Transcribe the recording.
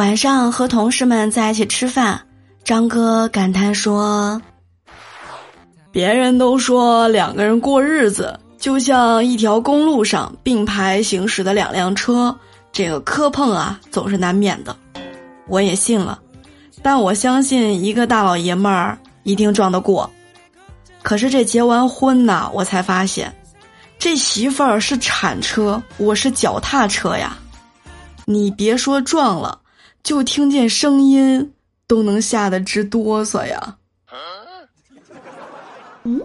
晚上和同事们在一起吃饭，张哥感叹说：“别人都说两个人过日子就像一条公路上并排行驶的两辆车，这个磕碰啊总是难免的。我也信了，但我相信一个大老爷们儿一定撞得过。可是这结完婚呐，我才发现，这媳妇儿是铲车，我是脚踏车呀。你别说撞了。”就听见声音都能吓得直哆嗦呀。嗯